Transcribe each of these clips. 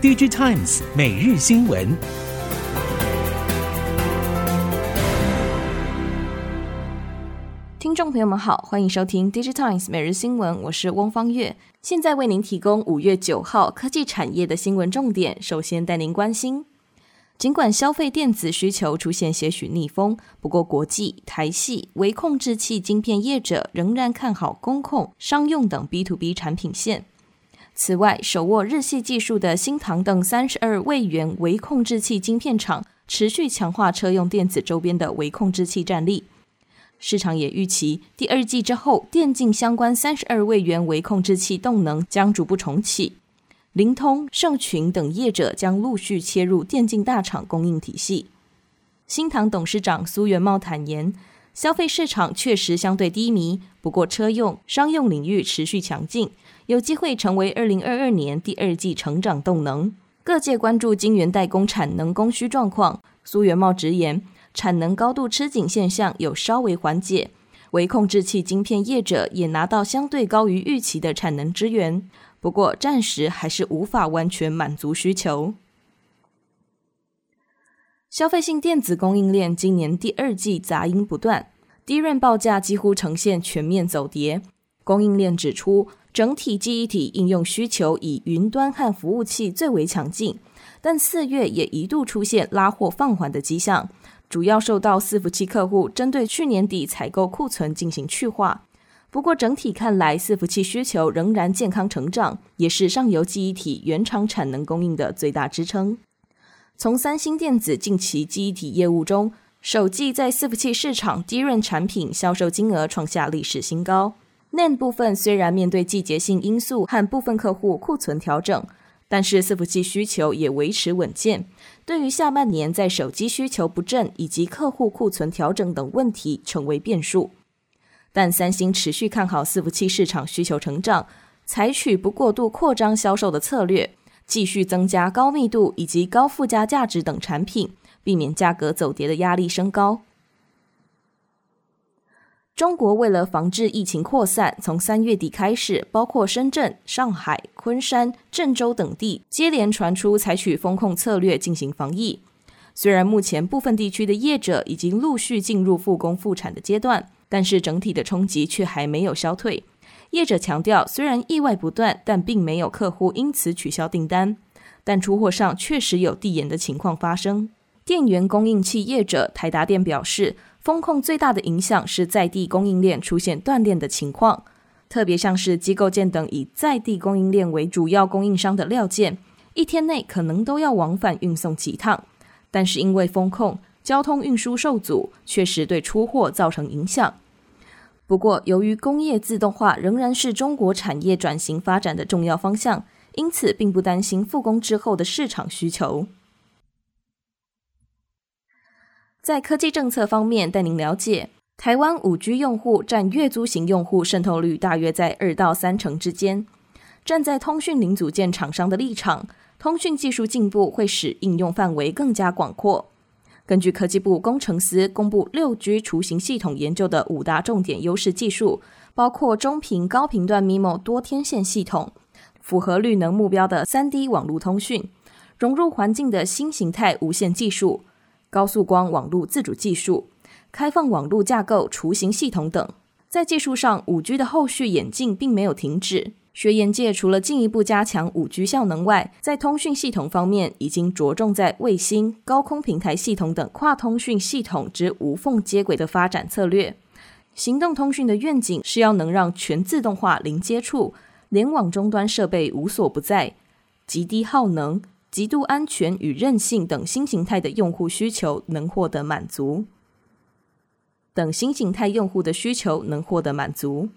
DigiTimes 每日新闻，听众朋友们好，欢迎收听 DigiTimes 每日新闻，我是翁方月，现在为您提供五月九号科技产业的新闻重点。首先带您关心，尽管消费电子需求出现些许逆风，不过国际、台系、微控制器晶片业者仍然看好工控、商用等 B to B 产品线。此外，手握日系技术的新唐等三十二位元微控制器晶片厂持续强化车用电子周边的微控制器战力。市场也预期第二季之后，电竞相关三十二位元微控制器动能将逐步重启。灵通、盛群等业者将陆续切入电竞大厂供应体系。新唐董事长苏元茂坦言，消费市场确实相对低迷，不过车用、商用领域持续强劲。有机会成为二零二二年第二季成长动能。各界关注晶圆代工产能供需状况。苏元茂直言，产能高度吃紧现象有稍微缓解，微控制器晶片业者也拿到相对高于预期的产能支援，不过暂时还是无法完全满足需求。消费性电子供应链今年第二季杂音不断，DRAM 报价几乎呈现全面走跌。供应链指出，整体记忆体应用需求以云端和服务器最为强劲，但四月也一度出现拉货放缓的迹象，主要受到伺服器客户针对去年底采购库存进行去化。不过整体看来，伺服器需求仍然健康成长，也是上游记忆体原厂产能供应的最大支撑。从三星电子近期记忆体业务中，首季在伺服器市场 DRAM 产品销售金额创下历史新高。NAND 部分虽然面对季节性因素和部分客户库存调整，但是伺服器需求也维持稳健。对于下半年在手机需求不振以及客户库存调整等问题成为变数。但三星持续看好伺服器市场需求成长，采取不过度扩张销售的策略，继续增加高密度以及高附加价值等产品，避免价格走跌的压力升高。中国为了防治疫情扩散，从三月底开始，包括深圳、上海、昆山、郑州等地接连传出采取封控策略进行防疫。虽然目前部分地区的业者已经陆续进入复工复产的阶段，但是整体的冲击却还没有消退。业者强调，虽然意外不断，但并没有客户因此取消订单，但出货上确实有递延的情况发生。电源供应器业者台达电表示，封控最大的影响是在地供应链出现断链的情况，特别像是机构件等以在地供应链为主要供应商的料件，一天内可能都要往返运送几趟。但是因为封控，交通运输受阻，确实对出货造成影响。不过，由于工业自动化仍然是中国产业转型发展的重要方向，因此并不担心复工之后的市场需求。在科技政策方面，带您了解，台湾五 G 用户占月租型用户渗透率大约在二到三成之间。站在通讯零组件厂商的立场，通讯技术进步会使应用范围更加广阔。根据科技部工程司公布六 G 雏形系统研究的五大重点优势技术，包括中频高频段 MIMO 多天线系统，符合绿能目标的三 D 网络通讯，融入环境的新形态无线技术。高速光网络自主技术、开放网络架构、雏形系统等，在技术上，五 G 的后续演进并没有停止。学研界除了进一步加强五 G 效能外，在通讯系统方面，已经着重在卫星、高空平台系统等跨通讯系统之无缝接轨的发展策略。行动通讯的愿景是要能让全自动化、零接触、联网终端设备无所不在、极低耗能。极度安全与韧性等新形态的用户需求能获得满足，等新形态用户的需求能获得满足。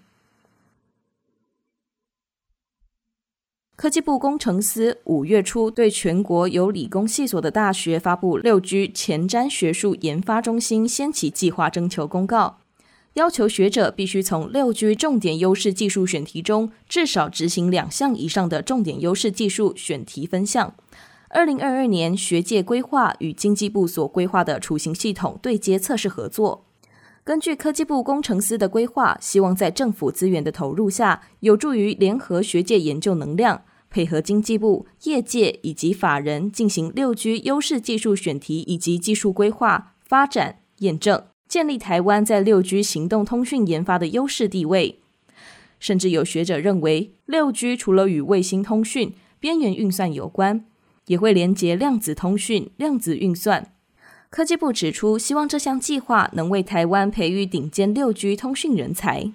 科技部工程司五月初对全国有理工系所的大学发布六 G 前瞻学术研发中心掀起计划征求公告，要求学者必须从六 G 重点优势技术选题中至少执行两项以上的重点优势技术选题分项。二零二二年，学界规划与经济部所规划的雏形系统对接测试合作。根据科技部工程司的规划，希望在政府资源的投入下，有助于联合学界研究能量，配合经济部、业界以及法人进行六 G 优势技术选题以及技术规划、发展、验证，建立台湾在六 G 行动通讯研发的优势地位。甚至有学者认为，六 G 除了与卫星通讯、边缘运算有关，也会连接量子通讯、量子运算。科技部指出，希望这项计划能为台湾培育顶尖六 G 通讯人才。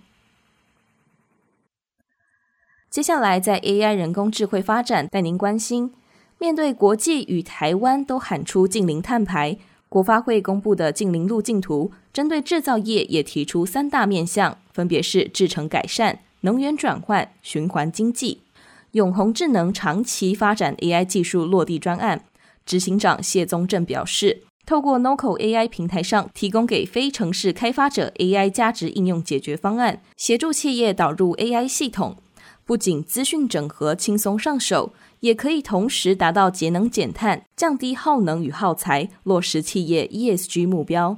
接下来，在 AI 人工智慧发展带您关心。面对国际与台湾都喊出净零碳排，国发会公布的净零路径图，针对制造业也提出三大面向，分别是制程改善、能源转换、循环经济。永宏智能长期发展 AI 技术落地专案，执行长谢宗正表示，透过 Noco AI 平台上提供给非程式开发者 AI 价值应用解决方案，协助企业导入 AI 系统。不仅资讯整合轻松上手，也可以同时达到节能减碳、降低耗能与耗材，落实企业 ESG 目标。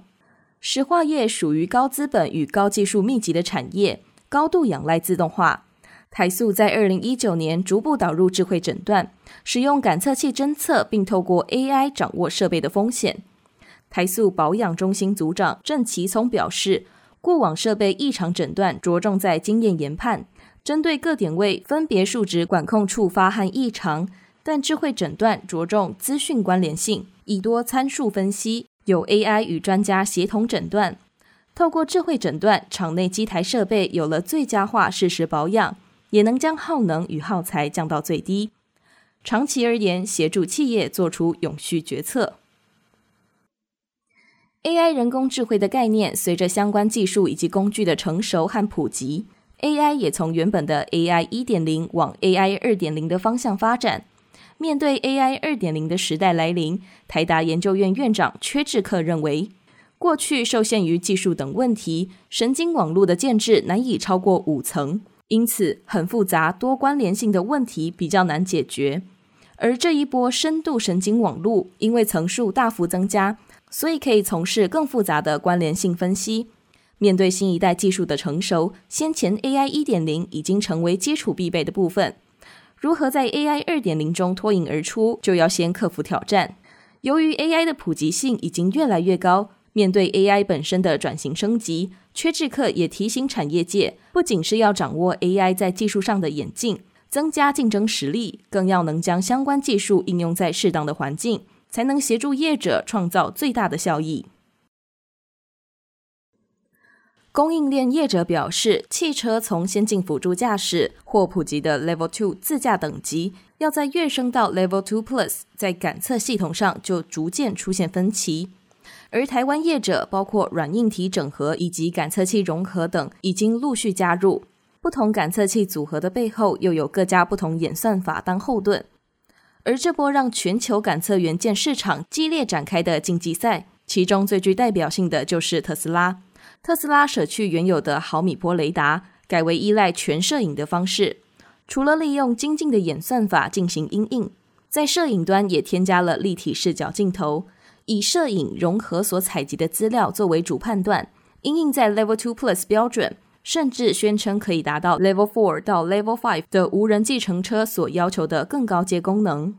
石化业属于高资本与高技术密集的产业，高度仰赖自动化。台塑在二零一九年逐步导入智慧诊断，使用感测器侦测，并透过 AI 掌握设备的风险。台塑保养中心组长郑其聪表示，过往设备异常诊断着重在经验研判。针对各点位分别数值管控触发和异常，但智慧诊断着重资讯关联性，以多参数分析，有 AI 与专家协同诊断。透过智慧诊断，厂内机台设备有了最佳化适时保养，也能将耗能与耗材降到最低。长期而言，协助企业做出永续决策。AI 人工智慧的概念，随着相关技术以及工具的成熟和普及。AI 也从原本的 AI 一点零往 AI 二点零的方向发展。面对 AI 二点零的时代来临，台达研究院院长缺志克认为，过去受限于技术等问题，神经网络的建置难以超过五层，因此很复杂多关联性的问题比较难解决。而这一波深度神经网络，因为层数大幅增加，所以可以从事更复杂的关联性分析。面对新一代技术的成熟，先前 AI 一点零已经成为基础必备的部分。如何在 AI 二点零中脱颖而出，就要先克服挑战。由于 AI 的普及性已经越来越高，面对 AI 本身的转型升级，缺智客也提醒产业界，不仅是要掌握 AI 在技术上的演进，增加竞争实力，更要能将相关技术应用在适当的环境，才能协助业者创造最大的效益。供应链业者表示，汽车从先进辅助驾驶或普及的 Level Two 自驾等级，要在跃升到 Level Two Plus，在感测系统上就逐渐出现分歧。而台湾业者包括软硬体整合以及感测器融合等，已经陆续加入。不同感测器组合的背后，又有各家不同演算法当后盾。而这波让全球感测元件市场激烈展开的竞技赛，其中最具代表性的就是特斯拉。特斯拉舍去原有的毫米波雷达，改为依赖全摄影的方式。除了利用精进的演算法进行阴影，在摄影端也添加了立体视角镜头，以摄影融合所采集的资料作为主判断，因应在 Level Two Plus 标准，甚至宣称可以达到 Level Four 到 Level Five 的无人计程车所要求的更高阶功能。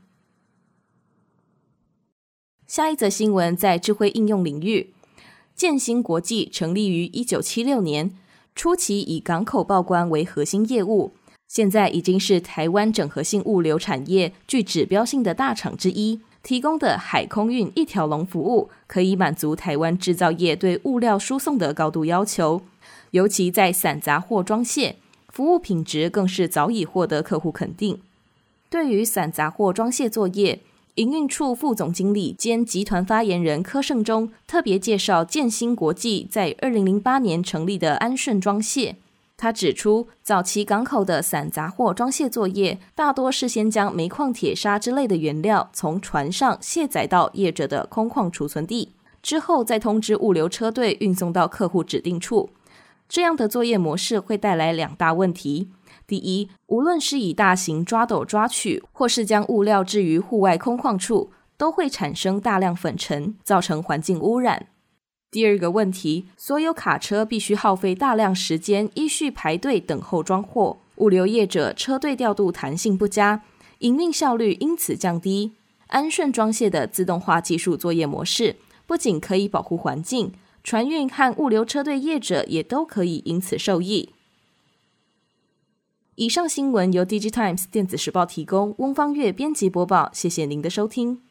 下一则新闻在智慧应用领域。建兴国际成立于一九七六年，初期以港口报关为核心业务，现在已经是台湾整合性物流产业具指标性的大厂之一。提供的海空运一条龙服务，可以满足台湾制造业对物料输送的高度要求，尤其在散杂货装卸，服务品质更是早已获得客户肯定。对于散杂货装卸作业，营运处副总经理兼集团发言人柯胜忠特别介绍建兴国际在二零零八年成立的安顺装卸。他指出，早期港口的散杂货装卸作业，大多是先将煤矿、铁砂之类的原料从船上卸载到业者的空旷储存地，之后再通知物流车队运送到客户指定处。这样的作业模式会带来两大问题。第一，无论是以大型抓斗抓取，或是将物料置于户外空旷处，都会产生大量粉尘，造成环境污染。第二个问题，所有卡车必须耗费大量时间依序排队等候装货，物流业者车队调度弹性不佳，营运效率因此降低。安顺装卸的自动化技术作业模式，不仅可以保护环境，船运和物流车队业者也都可以因此受益。以上新闻由《DigiTimes 电子时报》提供，翁方月编辑播报。谢谢您的收听。